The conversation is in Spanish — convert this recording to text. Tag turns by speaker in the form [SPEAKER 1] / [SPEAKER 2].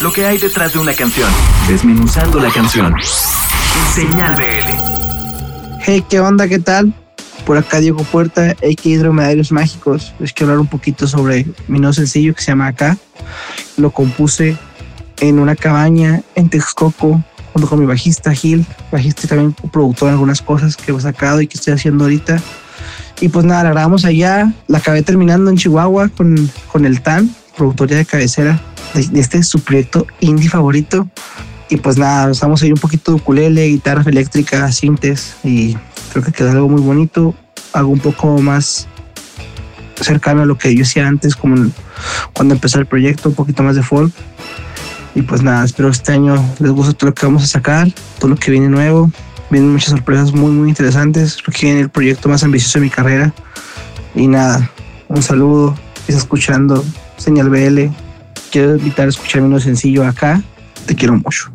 [SPEAKER 1] lo que hay detrás de una canción, desmenuzando la canción. Señal BL.
[SPEAKER 2] Hey, ¿qué onda? ¿Qué tal? Por acá Diego Puerta, AK Dromedarios Mágicos. Les quiero hablar un poquito sobre mi nuevo sencillo que se llama Acá. Lo compuse en una cabaña en Texcoco junto con mi bajista Gil, bajista y también productor en algunas cosas que he sacado y que estoy haciendo ahorita. Y pues nada, la grabamos allá, la acabé terminando en Chihuahua con, con el TAN, productoría de cabecera de, este su proyecto indie favorito. Y pues nada, usamos ahí un poquito de ukulele, guitarras eléctricas, sintes y creo que quedó algo muy bonito, algo un poco más cercano a lo que yo hacía antes, como cuando empezó el proyecto, un poquito más de folk. Y pues nada, espero que este año les guste todo lo que vamos a sacar, todo lo que viene nuevo. Vienen muchas sorpresas muy, muy interesantes. Creo que viene el proyecto más ambicioso de mi carrera. Y nada, un saludo. Estás escuchando Señal BL. Quiero invitar a escuchar sencillo acá. Te quiero mucho.